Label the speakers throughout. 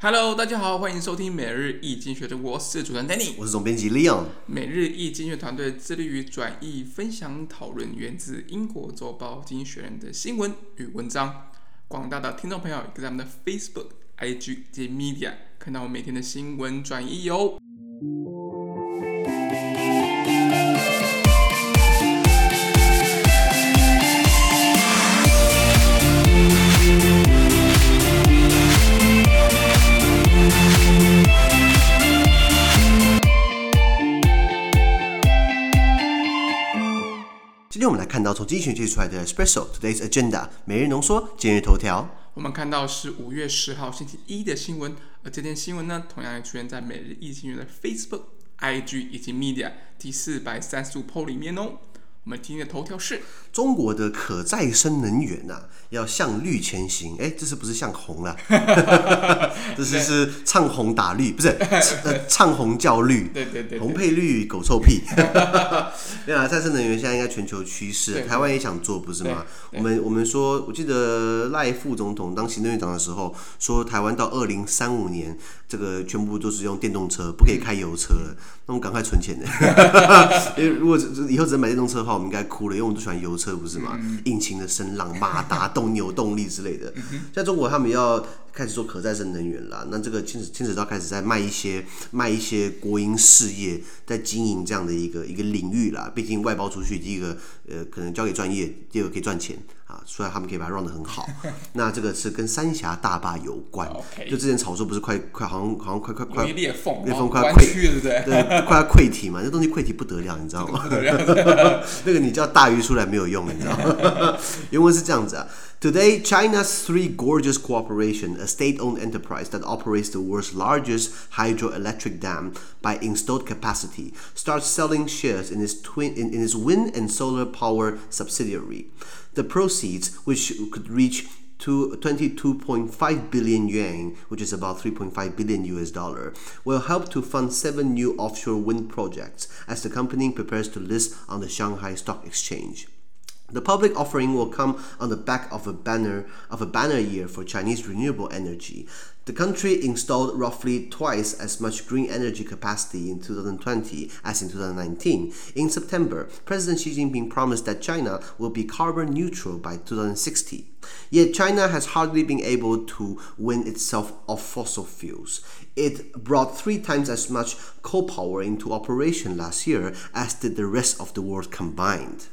Speaker 1: Hello，大家好，欢迎收听每日易经济学的，我是主持人 Danny，
Speaker 2: 我是总编辑 Leon。
Speaker 1: 每日易经济学团队致力于转译、分享、讨论源自英国周报《经济学人》的新闻与文章。广大的听众朋友也可以在我们的 Facebook、IG 及 Media 看到我每天的新闻转译哟。
Speaker 2: 今要从经济学界出来的 Special Today's Agenda 每日浓缩今日头条。
Speaker 1: 我们看到是五月十号星期一的新闻，而这篇新闻呢，同样也出现在每日一新闻的 Facebook、IG 以及 Media 第四百三十五 po 里面哦。我们今天的头条是
Speaker 2: 中国的可再生能源呐、啊，要向绿前行。哎，这是不是向红了？这是是唱红打绿，不是？呃，唱红叫绿，
Speaker 1: 对对对，对，
Speaker 2: 红配绿，狗臭屁。对啊，再生能源现在应该全球趋势，台湾也想做，不是吗？我们我们说，我记得赖副总统当行政院长的时候，说台湾到二零三五年，这个全部都是用电动车，不可以开油车。嗯、那我们赶快存钱的，因为如果以后只能买电动车的话。我们应该哭了，因为我们都喜欢油车，不是吗？嗯、引擎的声浪、马达、动扭动力之类的。在中国，他们要开始做可再生能源了。那这个牵扯牵扯到开始在卖一些卖一些国营事业，在经营这样的一个一个领域啦。毕竟外包出去，第一个呃可能交给专业，第二个可以赚钱。啊，所以他们可以把它 run 得很好。那这个是跟三峡大坝有关。就之前炒作不是快快好像好像快快快裂缝裂缝快要溃
Speaker 1: 对不对？
Speaker 2: 对，快要溃体嘛，这东西溃体不得了，你知道吗？那个你叫大鱼出来没有用，你知道吗？原文是这样子啊。Today, China's Three Gorges Corporation, a state-owned enterprise that operates the world's largest hydroelectric dam by installed capacity, starts selling shares in its twin in, in its wind and solar power subsidiary. The proceeds, which could reach to 22.5 billion yuan, which is about 3.5 billion US dollar, will help to fund seven new offshore wind projects as the company prepares to list on the Shanghai Stock Exchange. The public offering will come on the back of a banner of a banner year for Chinese renewable energy. The country installed roughly twice as much green energy capacity in 2020 as in 2019. In September, President Xi Jinping promised that China will be carbon neutral by 2060. Yet China has hardly been able to win itself off fossil fuels. It brought three times as much coal power into operation last year as did the rest of the world combined.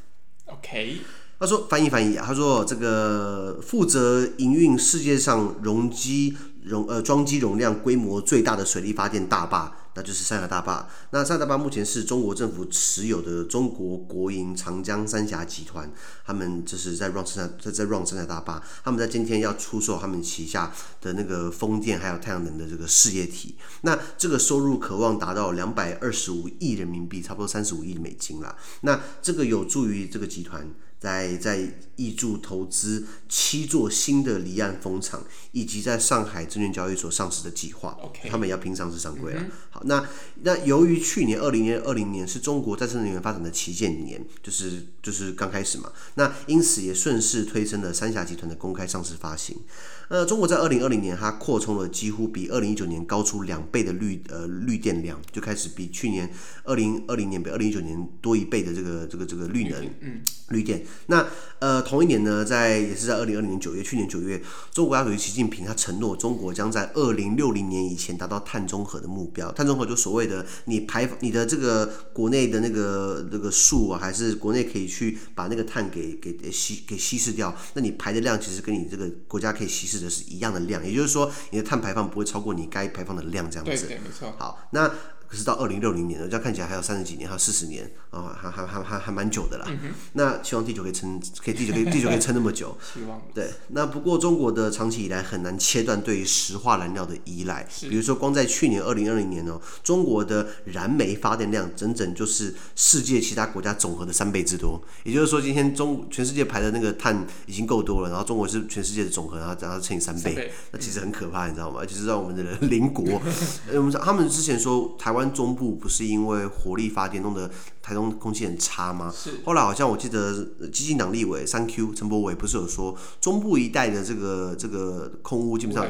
Speaker 1: OK，
Speaker 2: 他说翻译翻译啊，他说这个负责营运世界上容积容呃装机容量规模最大的水力发电大坝，那就是三峡大坝。那三峡大坝目前是中国政府持有的中国国营长江三峡集团，他们就是在 run 三峡在在 run 三峡大坝，他们在今天要出售他们旗下的那个风电还有太阳能的这个事业体。那这个收入可望达到两百二十五亿人民币，差不多三十五亿美金啦。那这个有助于这个集团。在在挹注投资七座新的离岸风场，以及在上海证券交易所上市的计划。Okay. 他们也要拼上市上柜了。好，那那由于去年二零年二零年是中国再生能源发展的旗舰年，就是就是刚开始嘛，那因此也顺势推升了三峡集团的公开上市发行。呃，中国在二零二零年，它扩充了几乎比二零一九年高出两倍的绿呃绿电量，就开始比去年二零二零年比二零一九年多一倍的这个这个这个绿能，嗯，绿电。那呃同一年呢，在也是在二零二零年九月，去年九月，中国国家主席习近平他承诺，中国将在二零六零年以前达到碳中和的目标。碳中和就所谓的你排你的这个国内的那个那个树啊，还是国内可以去把那个碳给给稀给稀释掉，那你排的量其实跟你这个国家可以稀释。的是一样的量，也就是说，你的碳排放不会超过你该排放的量，这样子。
Speaker 1: 对对，没错。
Speaker 2: 好，那。可是到二零六零年了，这样看起来还有三十几年，还有四十年啊，还还还还还蛮久的啦。嗯、那希望地球可以撑，可以地球可以 地球可以撑那么久。希望。对，那不过中国的长期以来很难切断对于石化燃料的依赖。比如说，光在去年二零二零年哦，中国的燃煤发电量整整就是世界其他国家总和的三倍之多。也就是说，今天中全世界排的那个碳已经够多了，然后中国是全世界的总和，然后然后乘以三倍，三倍，那其实很可怕，你知道吗？而且是让我们的邻国，我们他们之前说台湾。湾中部不是因为火力发电弄得台中空气很差吗？
Speaker 1: 是。
Speaker 2: 后来好像我记得基进党立委三 Q 陈柏伟不是有说，中部一带的这个这个空污基本上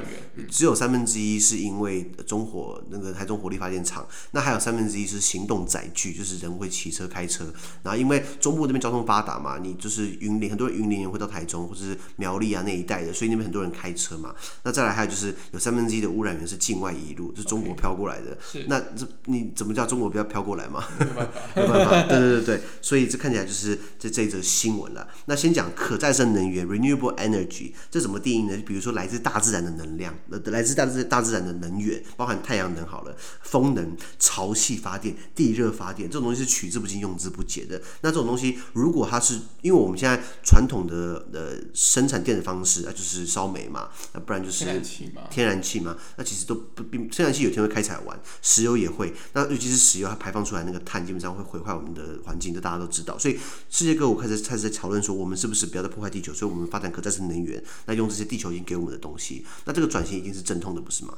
Speaker 2: 只有三分之一是因为中火那个台中火力发电厂，那还有三分之一是行动载具，就是人会骑车开车。然后因为中部那边交通发达嘛，你就是云林很多人云林人会到台中或者是苗栗啊那一带的，所以那边很多人开车嘛。那再来还有就是有三分之一的污染源是境外移入，就是中国飘过来的。那这你怎么叫中国不要飘过来嘛？没办法。对对对对，所以这看起来就是这这一则新闻了。那先讲可再生能源 （renewable energy），这怎么定义呢？比如说来自大自然的能量，呃，来自大自大自然的能源，包含太阳能好了，风能、潮汐发电、地热发电，这种东西是取之不尽、用之不竭的。那这种东西，如果它是因为我们现在传统的呃生产电的方式啊，就是烧煤嘛，那不然就是天然气嘛，天然气嘛，那其实都不并天然气有天会开采完，石油也会，那尤其是石油它排放出来那个碳，基本上会毁坏我们的环境，这大家都知道。所以世界各国开始开始在讨论说，我们是不是不要再破坏地球？所以我们发展可再生能源，那用这些地球已经给我们的东西，那这个转型一定是阵痛的，不是吗？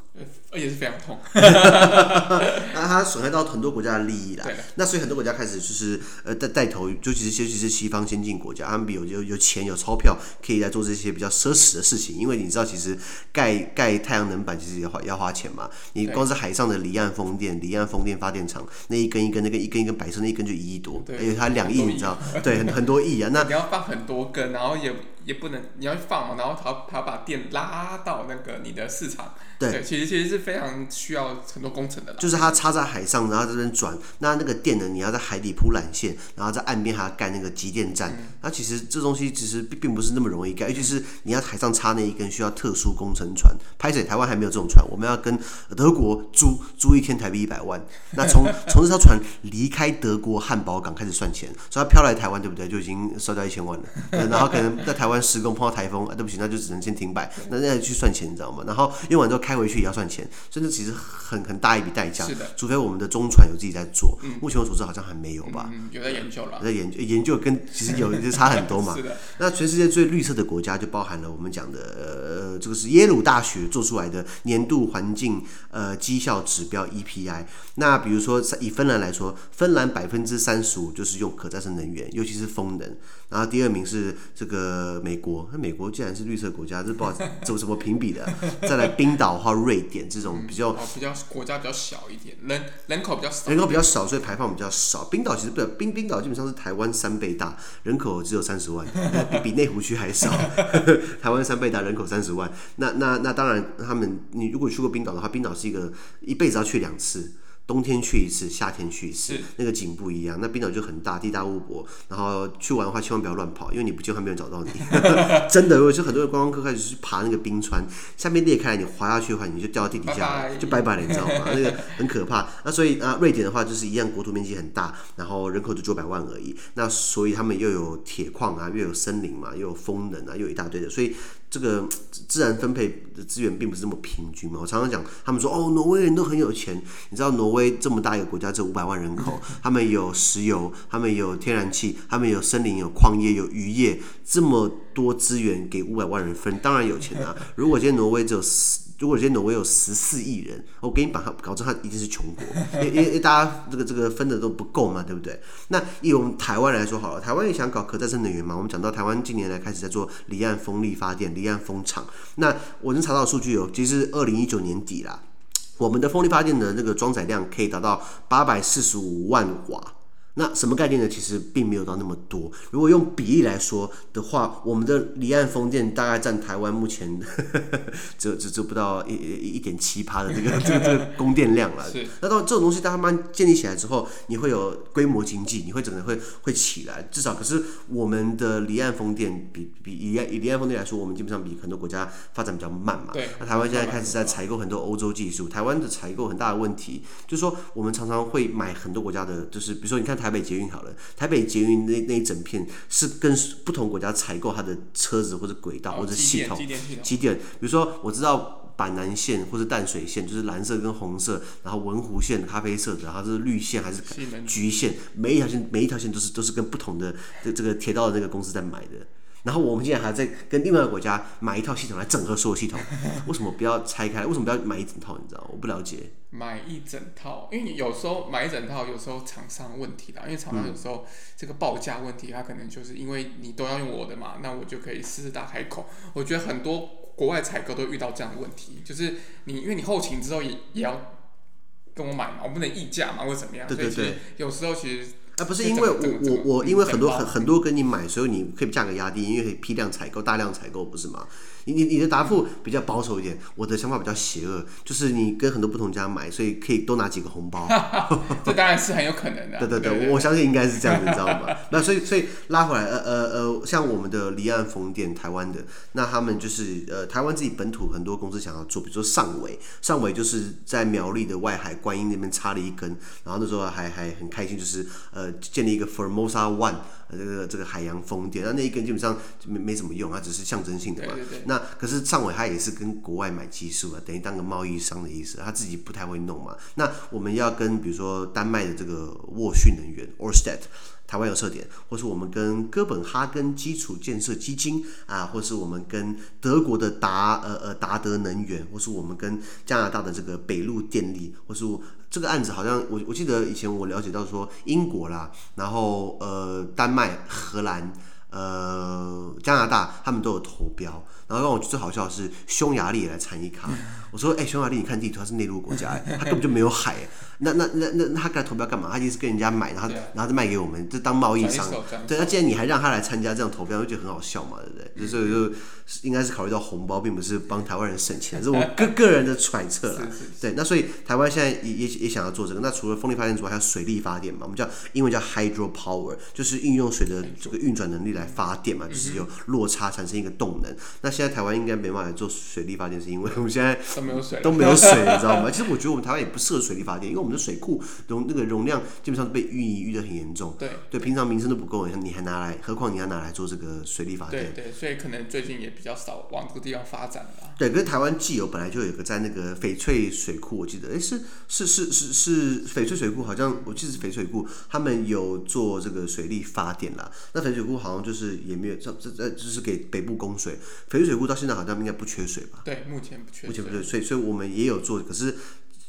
Speaker 1: 而且是非常痛。
Speaker 2: 那它损害到很多国家的利益了。那所以很多国家开始就是呃带带头，尤其是尤其是西方先进国家，他们比有有有钱有钞票，可以来做这些比较奢侈的事情。因为你知道，其实盖盖太阳能板其实也花要花钱嘛。你光是海上的离岸风电，离岸风电发电厂那一根一根那个一根一根白色那一根就一亿多，而且它两亿，你知道？对，很很多亿啊。那
Speaker 1: 你要放很多根，然后也也不能你要放嘛，然后他他把电拉到那个你的市场。对，对，其实其实是非常需要很多工程的。
Speaker 2: 就是它插在海上，然后这边转，那那个电呢，你要在海底铺缆线，然后在岸边还要盖那个集电站。那、嗯、其实这东西其实并并不是那么容易盖，尤其是你要海上插那一根需要特殊工程船。拍水台湾还没有这种船，我们要跟德国租租一天台币一百万。那从 从这艘船离开德国汉堡港开始算钱，所以它飘来台湾，对不对？就已经烧掉一千万了。然后可能在台湾施工碰到台风，啊，对不起，那就只能先停摆。那那去算钱，你知道吗？然后用完之后。开回去也要算钱，甚至其实很很大一笔代价。是的，除非我们的中船有自己在做。嗯、目前我所知好像还没有吧？
Speaker 1: 嗯、有在研究了。
Speaker 2: 在研究研究跟其实有就差很多嘛。是的。那全世界最绿色的国家就包含了我们讲的呃，这个是耶鲁大学做出来的年度环境呃绩效指标 EPI。那比如说以芬兰来说，芬兰百分之三十五就是用可再生能源，尤其是风能。然后第二名是这个美国，那美国既然是绿色国家，这不知道走什么评比的。再来冰岛。或瑞典这种比较、
Speaker 1: 嗯、比较国家比较小一点，人人口比较少，
Speaker 2: 人口比较少，所以排放比较少。冰岛其实不，冰冰岛基本上是台湾三倍大，人口只有三十万，比比内湖区还少。台湾三倍大，人口三十万。那那那当然，他们你如果去过冰岛的话，冰岛是一个一辈子要去两次。冬天去一次，夏天去一次，那个景不一样。那冰岛就很大，地大物博。然后去玩的话，千万不要乱跑，因为你不见还没有找到你。真的，如果是很多的观光客开始去爬那个冰川，下面裂开来，你滑下去的话，你就掉到地底下 bye 就拜拜了，你知道吗？那个很可怕。那所以啊，瑞典的话就是一样，国土面积很大，然后人口就九百万而已。那所以他们又有铁矿啊，又有森林嘛，又有风能啊，又有一大堆的，所以。这个自然分配的资源并不是这么平均嘛。我常常讲，他们说哦，挪威人都很有钱。你知道挪威这么大一个国家，只有五百万人口，他们有石油，他们有天然气，他们有森林，有矿业，有渔业，这么多资源给五百万人分，当然有钱啊。如果今天挪威只有十。如果今天挪威有十四亿人，我给你把它搞成它一定是穷国，因为因为大家这个这个分的都不够嘛，对不对？那以我们台湾来说好了，台湾也想搞可再生能源嘛。我们讲到台湾近年来开始在做离岸风力发电、一样风场。那我能查到数据哦，其实二零一九年底啦，我们的风力发电的那个装载量可以达到八百四十五万瓦。那什么概念呢？其实并没有到那么多。如果用比例来说的话，我们的离岸风电大概占台湾目前 只只只不到一一点七趴的这个这个这个供电量了。是。那到这种东西，它慢慢建立起来之后，你会有规模经济，你会整个会会起来。至少，可是我们的离岸风电比比以以离岸风电来说，我们基本上比很多国家发展比较慢嘛。对。那台湾现在开始在采购很多欧洲技术。台湾的采购很大的问题，就是说我们常常会买很多国家的，就是比如说你看台。台北捷运好了，台北捷运那那一整片是跟不同国家采购它的车子或者轨道或者系统，机电。比如说我知道板南线或者淡水线就是蓝色跟红色，然后文湖线咖啡色的，然后是绿线还是橘线，每一条线每一条线都是都是跟不同的这这个铁道的那个公司在买的。然后我们现在还在跟另外一个国家买一套系统来整合所有系统，为什么不要拆开？为什么不要买一整套？你知道？我不了解。
Speaker 1: 买一整套，因为你有时候买一整套，有时候厂商问题啦，因为厂商有时候这个报价问题，他可能就是因为你都要用我的嘛，那我就可以狮子大开口。我觉得很多国外采购都遇到这样的问题，就是你因为你后勤之后也也要跟我买嘛，我不能议价嘛，或者怎么样？
Speaker 2: 对对对。
Speaker 1: 所以其实有时候其实。
Speaker 2: 啊，不是因为我我我因为很多很很多跟你买，所以你可以价格压低，因为可以批量采购、大量采购，不是吗？你你你的答复比较保守一点，我的想法比较邪恶，就是你跟很多不同家买，所以可以多拿几个红包。
Speaker 1: 这当然是很有可能的。
Speaker 2: 对对对，对对对，我相信应该是这样子，你知道吗？那所以所以拉回来，呃呃呃，像我们的离岸风电，台湾的，那他们就是呃台湾自己本土很多公司想要做，比如说上尾，上尾就是在苗栗的外海观音那边插了一根，然后那时候还还很开心，就是呃建立一个 Formosa One。呃，这个这个海洋风电，那那一根基本上没没什么用，它只是象征性的嘛。
Speaker 1: 对对对。
Speaker 2: 那可是上尾他也是跟国外买技术啊，等于当个贸易商的意思，他自己不太会弄嘛。那我们要跟比如说丹麦的这个沃旭能源 Orsted 台湾有设点，或是我们跟哥本哈根基础建设基金啊，或是我们跟德国的达呃呃达德能源，或是我们跟加拿大的这个北陆电力，或是这个案子好像我我记得以前我了解到说英国啦，然后呃丹麦、荷兰、呃加拿大他们都有投标，然后让我最好笑的是匈牙利也来参一咖，我说哎匈牙利你看地图它是内陆国家，它根本就没有海。那那那那那他来投标干嘛？他就是跟人家买，然后然后再卖给我们，就当贸易商。对，那既然你还让他来参加这样投标，就觉得很好笑嘛，对不对？所以就应该是考虑到红包，并不是帮台湾人省钱，这是我个个人的揣测啦。对，那所以台湾现在也也也想要做这个。那除了风力发电之外，还有水力发电嘛？我们叫英文叫 hydro power，就是运用水的这个运转能力来发电嘛，就是有落差产生一个动能。那现在台湾应该没办法做水力发电，是因为 我们现在
Speaker 1: 都没有水，
Speaker 2: 都没有水，你知道吗？其实我觉得我们台湾也不适合水力发电，因为我们的水库容那个容量基本上都被淤泥淤得很严重。
Speaker 1: 对
Speaker 2: 对，平常民生都不够，你还拿来，何况你要拿来做这个水力发电？
Speaker 1: 对对，所以可能最近也比较少往这个地方发展了。
Speaker 2: 对，可是台湾既有本来就有一个在那个翡翠水库，我记得，哎，是是是是是翡翠水库，好像我记得是翡翠水库，他们有做这个水力发电啦。那翡翠水库好像就是也没有这这这就是给北部供水。翡翠水库到现在好像应该不缺水吧？
Speaker 1: 对，目前不缺水。
Speaker 2: 目前不缺水，所以我们也有做，可是。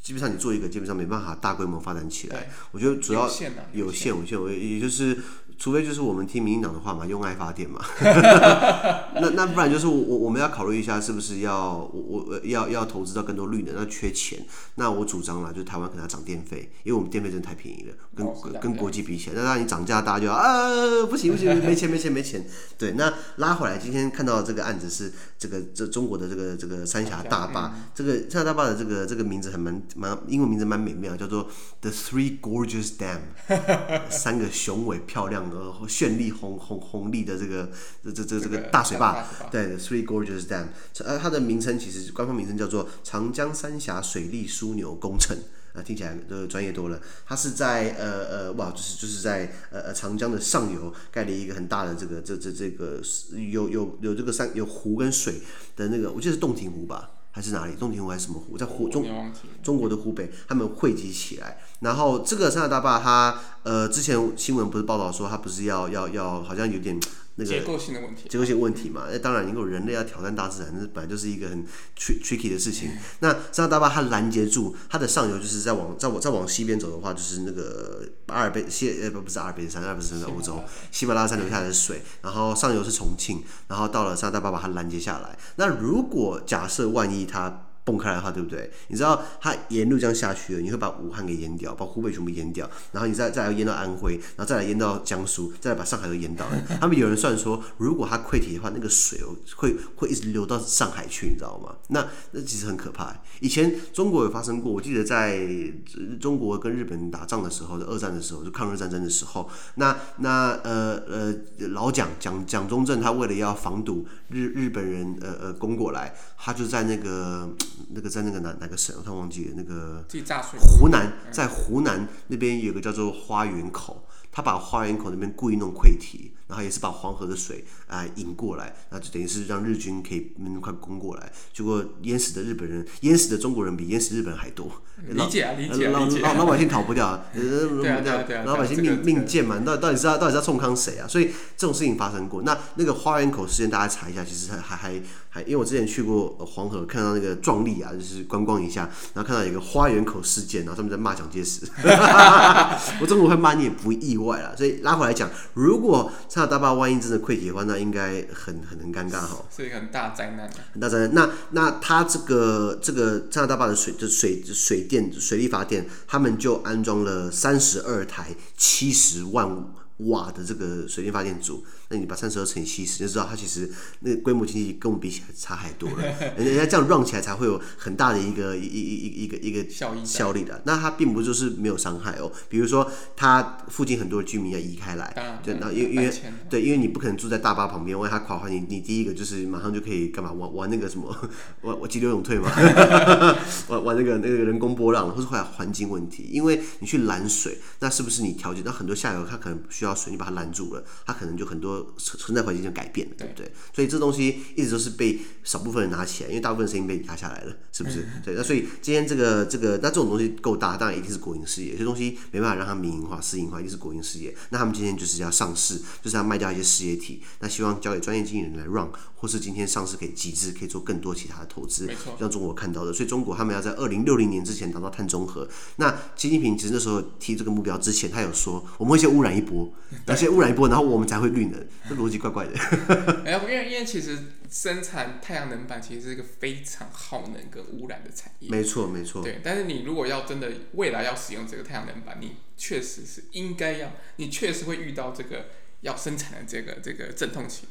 Speaker 2: 基本上你做一个，基本上没办法大规模发展起来。我觉得主要有限，有限，有限，也就是。除非就是我们听民进党的话嘛，用爱发电嘛，那那不然就是我我们要考虑一下，是不是要我我要要投资到更多绿能，那缺钱，那我主张了，就是台湾可能要涨电费，因为我们电费真的太便宜了，跟、哦、跟国际比起来，那让你涨价，大家就啊不行不行，没钱没钱没钱。对，那拉回来，今天看到这个案子是这个这中国的这个这个三峡大坝，这个三峡大坝的这个这个名字还蛮蛮英文名字蛮美妙，叫做 The Three Gorgeous Dam，三个雄伟漂亮。呃，绚丽红红红丽的这个这这这这个大水坝，对，Three Gorges Dam，呃，它的名称其实官方名称叫做长江三峡水利枢纽工程，啊、呃，听起来呃专业多了。它是在呃呃，哇，就是就是在呃呃长江的上游盖了一个很大的这个这这这个有有有这个山有湖跟水的那个，我记得是洞庭湖吧。还是哪里？洞庭湖还是什么湖？在湖中中国的湖北，他们汇集起来。然后这个三峡大坝，它呃之前新闻不是报道说，它不是要要要，好像有点。那个结构性的问题，结构性问题嘛，那当然，如果人类要挑战大自然，那本来就是一个很 tricky 的事情。嗯、那三峡大坝它拦截住它的上游，就是在往再往再往西边走的话，就是那个阿尔卑西呃不不是阿尔卑斯山，阿尔卑斯山在欧洲，喜马拉雅山流下来的水，然后上游是重庆，然后到了三峡大坝把它拦截下来。那如果假设万一它崩开来的话，对不对？你知道它沿路这样下去了，你会把武汉给淹掉，把湖北全部淹掉，然后你再再来淹到安徽，然后再来淹到江苏，再来把上海都淹到。他们有人算说，如果它溃堤的话，那个水会会一直流到上海去，你知道吗？那那其实很可怕。以前中国有发生过，我记得在中国跟日本打仗的时候，二战的时候，就抗日战争的时候，那那呃呃老蒋蒋蒋中正他为了要防堵日日本人呃呃攻过来，他就在那个。那个在那个哪哪个省，我突然忘记了那
Speaker 1: 个。
Speaker 2: 湖南，在湖南那边有个叫做花园口，他把花园口那边故意弄溃堤。然后也是把黄河的水啊、呃、引过来，那就等于是让日军可以那么快攻过来。结果淹死的日本人，淹死的中国人比淹死日本人还多。
Speaker 1: 理解啊，理解啊，
Speaker 2: 老
Speaker 1: 理解啊。
Speaker 2: 老百姓逃不掉，
Speaker 1: 对啊对啊。
Speaker 2: 老百姓命命贱嘛，到到底是要到底是要冲康谁啊？所以这种事情发生过。那那个花园口事件，大家查一下，其实还还还还，因为我之前去过黄河，看到那个壮丽啊，就是观光一下，然后看到有个花园口事件，然后他们在骂蒋介石。我中国会骂你也不意外啦。所以拉回来讲，如果三峡大坝万一真的溃堤的话，那应该很很很尴尬哈，
Speaker 1: 是一个很大灾难，
Speaker 2: 很大灾难。那那他这个这个三峡大坝的水就水水电水利发电，他们就安装了三十二台七十万瓦的这个水电发电组。那你把三十二乘以七十，就知道它其实那个规模经济跟我们比起来差太多了。人家这样 run 起来才会有很大的一个一一一一个一个效益效力的。那它并不就是没有伤害哦。比如说，它附近很多的居民要移开来，对，然后因为因为对，因为你不可能住在大坝旁边，万一它垮的话，你你第一个就是马上就可以干嘛玩玩那个什么玩 玩急流勇退嘛，玩玩那个那个人工波浪，或是会有环境问题。因为你去拦水，那是不是你调节？那很多下游它可能需要水，你把它拦住了，它可能就很多。存在环境就改变了，对不对？所以这东西一直都是被少部分人拿起来，因为大部分声音被压下来了，是不是？对，那所以今天这个这个，那这种东西够大，当然一定是国营事业。这东西没办法让它民营化、私营化，一定是国营事业。那他们今天就是要上市，就是要卖掉一些事业体，那希望交给专业经理人来 run，或是今天上市可以集资，可以做更多其他的投资。没错，像中国看到的，所以中国他们要在二零六零年之前达到碳中和。那习近平其实那时候提这个目标之前，他有说我们会先污染一波，然后先污染一波，然后我们才会绿能。这逻辑怪怪的。
Speaker 1: 哎，因为因为其实生产太阳能板其实是一个非常耗能跟污染的产业。
Speaker 2: 没错，没错。
Speaker 1: 对，但是你如果要真的未来要使用这个太阳能板，你确实是应该要，你确实会遇到这个要生产的这个这个阵痛期。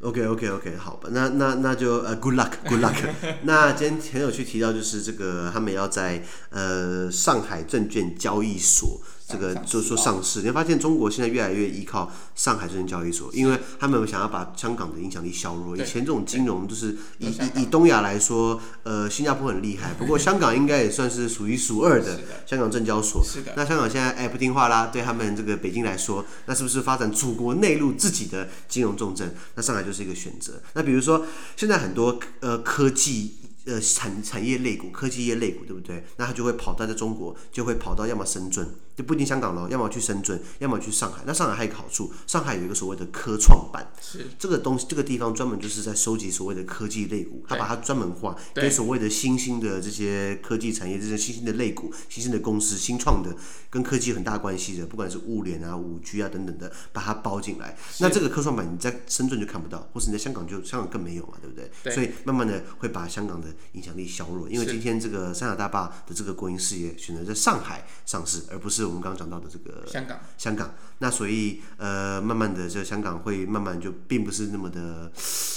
Speaker 2: OK OK OK，好吧，那那那就呃、uh,，Good luck，Good luck。那今天很有趣提到就是这个，他们要在呃上海证券交易所。这个就是说上市，你会发现中国现在越来越依靠上海证券交易所，因为他们想要把香港的影响力削弱。以前这种金融就是以以以东亚来说，呃，新加坡很厉害，不过香港应该也算是数一数二的香港证交所。是的。那香港现在哎不听话啦，对他们这个北京来说，那是不是发展祖国内陆自己的金融重镇？那上海就是一个选择。那比如说现在很多呃科技。呃，产产业类股、科技业类股，对不对？那它就会跑到在中国，就会跑到要么深圳，就不一定香港咯，要么去深圳，要么去上海。那上海还有一个好处，上海有一个所谓的科创板，是这个东西，这个地方专门就是在收集所谓的科技类股，他把它专门化，跟所谓的新兴的这些科技产业，这些新兴的类股、新兴的公司、新创的，跟科技有很大关系的，不管是物联啊、五 G 啊等等的，把它包进来。那这个科创板你在深圳就看不到，或是你在香港就香港更没有嘛，对不对？对。所以慢慢的会把香港的影响力削弱，因为今天这个三峡大坝的这个国营事业选择在上海上市，而不是我们刚刚讲到的这个香港。香港，那所以呃，慢慢的这香港会慢慢就并不是那么的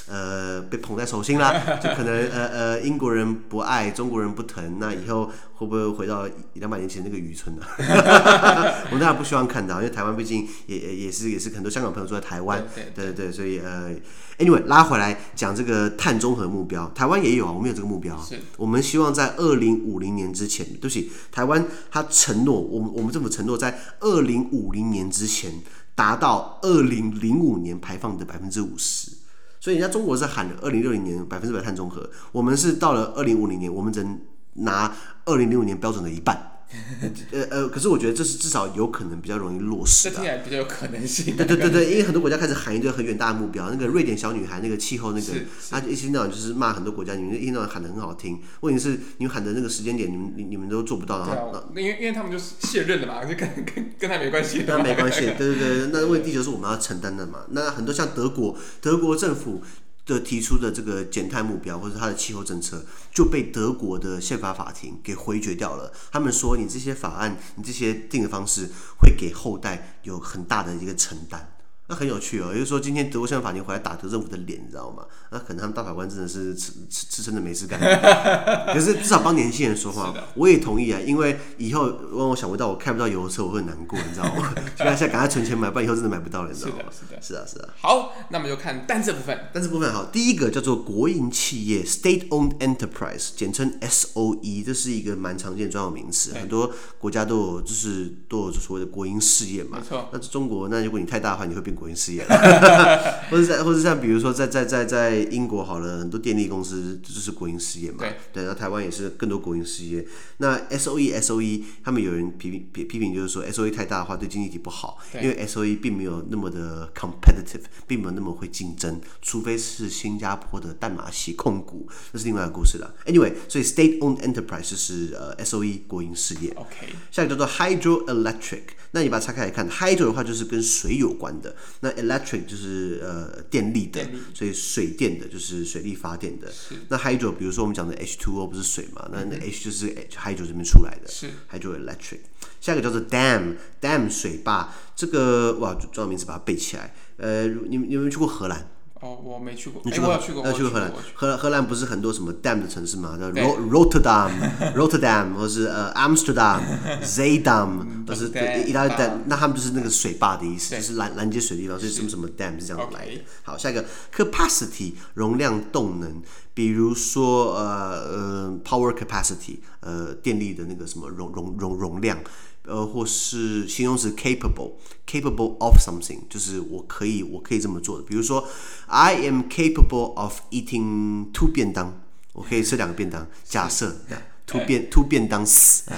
Speaker 2: 呃被捧在手心啦，就可能呃呃英国人不爱，中国人不疼，那以后会不会回到两百年前那个渔村呢？我们当然不希望看到，因为台湾毕竟也也是也是很多香港朋友住在台湾，对对对，对，所以呃。Anyway，拉回来讲这个碳中和目标，台湾也有啊，我们有这个目标。是，我们希望在二零五零年之前，对不起，台湾它承诺，我们我们政府承诺在二零五零年之前达到二零零五年排放的百分之五十。所以人家中国是喊了二零六零年百分之百碳中和，我们是到了二零五零年，我们只能拿二零零五年标准的一半。呃呃，可是我觉得这是至少有可能比较容易落实的，
Speaker 1: 这听起来比较有可能性。
Speaker 2: 对对对对，因为很多国家开始喊一堆很远大的目标，那个瑞典小女孩那个气候那个，她一天到晚就是骂很多国家，你们一天到晚喊的很好听，问题是你们喊的那个时间点，你们你你们都做不到，然后
Speaker 1: 那因为因为他们就是卸任了嘛，就跟跟跟他没关系，
Speaker 2: 跟他没关系，对对对，那为地球是我们要承担的嘛，那很多像德国，德国政府。的提出的这个减碳目标，或者他的气候政策，就被德国的宪法法庭给回绝掉了。他们说，你这些法案，你这些定的方式，会给后代有很大的一个承担。那很有趣哦，也就是说，今天德国宪法法庭回来打德政府的脸，你知道吗？那可能他们大法官真的是吃吃吃撑的没事干，可是至少帮年轻人说话，我也同意啊。因为以后让我想不到我开不到油车，我会很难过，你知道吗？现在现在赶快存钱买，不然以后真的买不到了，你知道吗？
Speaker 1: 是的，
Speaker 2: 是的，是啊，是啊。
Speaker 1: 好，那么就看单字部分。
Speaker 2: 单字部分好，第一个叫做国营企业 （State-owned enterprise），简称 SOE，这是一个蛮常见的专有名词，很多国家都有，就是都有所谓的国营事业嘛。没错。那中国，那如果你太大的话，你会变国营事业了，或者在，或者像比如说在在在在英国好了，很多电力公司就是国营事业嘛。对。对，那台湾也是更多国营事业。那 SOE SOE，他们有人批评批批评就是说 SOE 太大的话对经济体不好，因为 SOE 并没有那么的 competitive，并没有那么会竞争，除非是新加坡的淡马锡控股，这是另外一个故事了。Anyway，所以 state-owned enterprise 就是呃 SOE 国营事业。OK。下一个叫做 hydroelectric，那你把它拆开来看，hydro 的话就是跟水有关的，那 electric 就是呃电力的，所以水电的就是水力发电的。那 hydro 比如说我们讲的 H2O 不是水嘛？那那 H 就是 hydro 这边出来的，是 hydroelectric。下一个叫做 dam，dam 水坝，这个哇，重要名词把它背起来。呃，你你有没有去过荷兰？
Speaker 1: 哦，我没去过。
Speaker 2: 你去过？
Speaker 1: 我去过。
Speaker 2: 去过荷兰。荷荷兰不是很多什么 dam 的城市嘛？叫 Rotterdam，Rotterdam，或是呃 Amsterdam，Zeedam，或是意大利 dam，那他们就是那个水坝的意思，就是拦拦截水的地方，所以什么什么 dam 是这样来的。好，下一个 capacity 容量动能，比如说呃呃 power capacity，呃电力的那个什么容容容容量。呃，或是形容词 capable，capable of something，就是我可以，我可以这么做的。比如说，I am capable of eating two 便当，我可以吃两个便当。假设，two 便 two 便当死，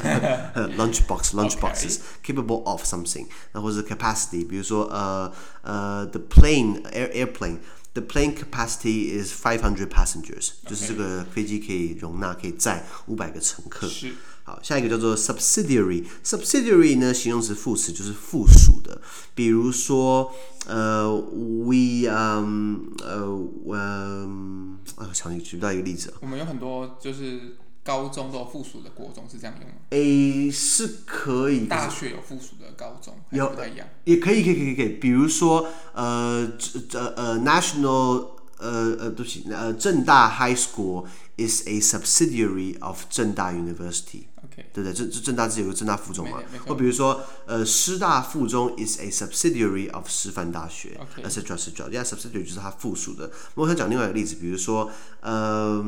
Speaker 2: lunch box，lunch boxes，capable of something。那或者 capacity，比如说，呃呃，the plane air airplane，the plane capacity is five hundred passengers，就是这个飞机可以容纳可以载五百个乘客。是。 好，下一个叫做 subsidiary，subsidiary 呢，形容词副词就是附属的，比如说，呃，we，嗯，呃，我，啊，想举不到一个例子。
Speaker 1: 我们有很多就是高中都有附属的国中是这样用吗
Speaker 2: ？A 是可以。
Speaker 1: 大学有附属的高中，有不太一样。
Speaker 2: 也可以，可以，可以，可以。比如说，呃，呃呃，national，呃呃，对不起，呃，正大 high school is a subsidiary of 正大 university。对不对？这这政大自己有个政大附中嘛？或比如说，呃，师大附中 is a subsidiary of 师范大学，etc. etc. 因为 subsidiary 就是它附属的。我想讲另外一个例子，比如说，呃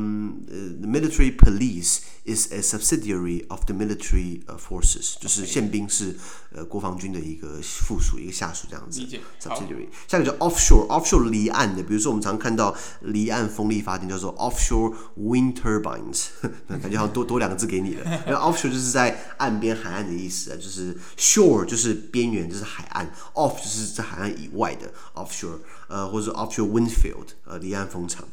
Speaker 2: ，the military police is a subsidiary of the military forces，就是宪兵是呃国防军的一个附属、一个下属这样子。subsidiary。下一个叫 offshore，offshore 离岸的，比如说我们常看到离岸风力发电叫做 offshore wind turbines，感觉好像多多两个字给你了。Offshore 就是在岸边海岸的意思啊，就是 shore 就是边缘，就是海岸；off 就是在海岸以外的 offshore，呃，或者说 offshore wind field，呃，离岸风场。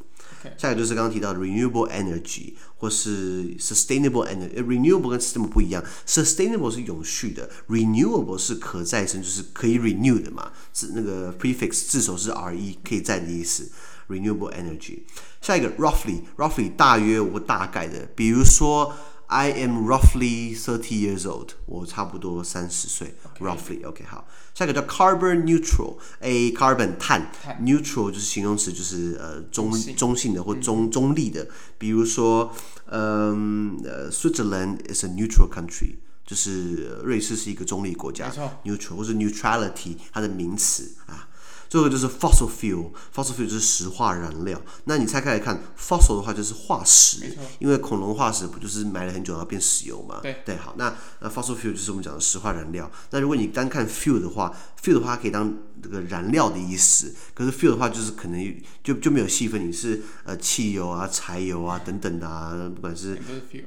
Speaker 2: 下一个就是刚刚提到的 renewable energy 或是 sustainable energy。renewable 跟 sustainable 不一样，sustainable 是永续的，renewable 是可再生，就是可以 renew 的嘛，是那个 prefix 字首是 re，可以再的意思。renewable energy。下一个 roughly，roughly 大约或大概的，比如说。I am roughly thirty years old。我差不多三十岁。Roughly OK 好，下一个叫 carbon neutral，a carbon 碳，碳，neutral 就是形容词，就是呃中中性，的或中、嗯、中立的。比如说，嗯呃，Switzerland is a neutral country，就是瑞士是一个中立国家。neutral 或是 neutrality 它的名词啊。最后就是 fossil fuel，fossil fuel 就是石化燃料。那你拆开来看，fossil 的话就是化石，因为恐龙化石不就是埋了很久然后变石油嘛？对对，好，那那 fossil fuel 就是我们讲的石化燃料。那如果你单看 fuel 的话，fuel 的话可以当这个燃料的意思。可是 fuel 的话就是可能就就没有细分，你是呃汽油啊、柴油啊等等的啊，不管是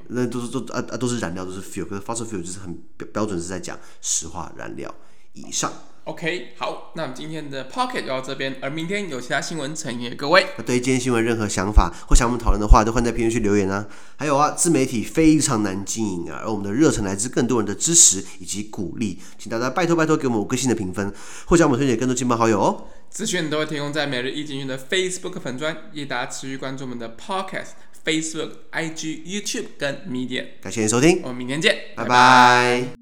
Speaker 2: 那都是都啊啊都是燃料，都是 fuel。可是 fossil fuel 就是很标标准是在讲石化燃料以上。
Speaker 1: OK，好，那我们今天的 Pocket 就到这边，而明天有其他新闻呈现给各位。
Speaker 2: 那对今天新闻任何想法或想我们讨论的话，都欢迎在评论区留言啊。还有啊，自媒体非常难经营啊，而我们的热忱来自更多人的支持以及鼓励，请大家拜托拜托给我们五颗星的评分，或将我们推荐更多亲朋好友哦。
Speaker 1: 资讯都会提供在每日一经济的 Facebook 粉专，也大家持续关注我们的 Podcast、Facebook、IG、YouTube 跟 Medium。
Speaker 2: 感谢您收听，
Speaker 1: 我们明天见，拜拜。
Speaker 2: 拜拜。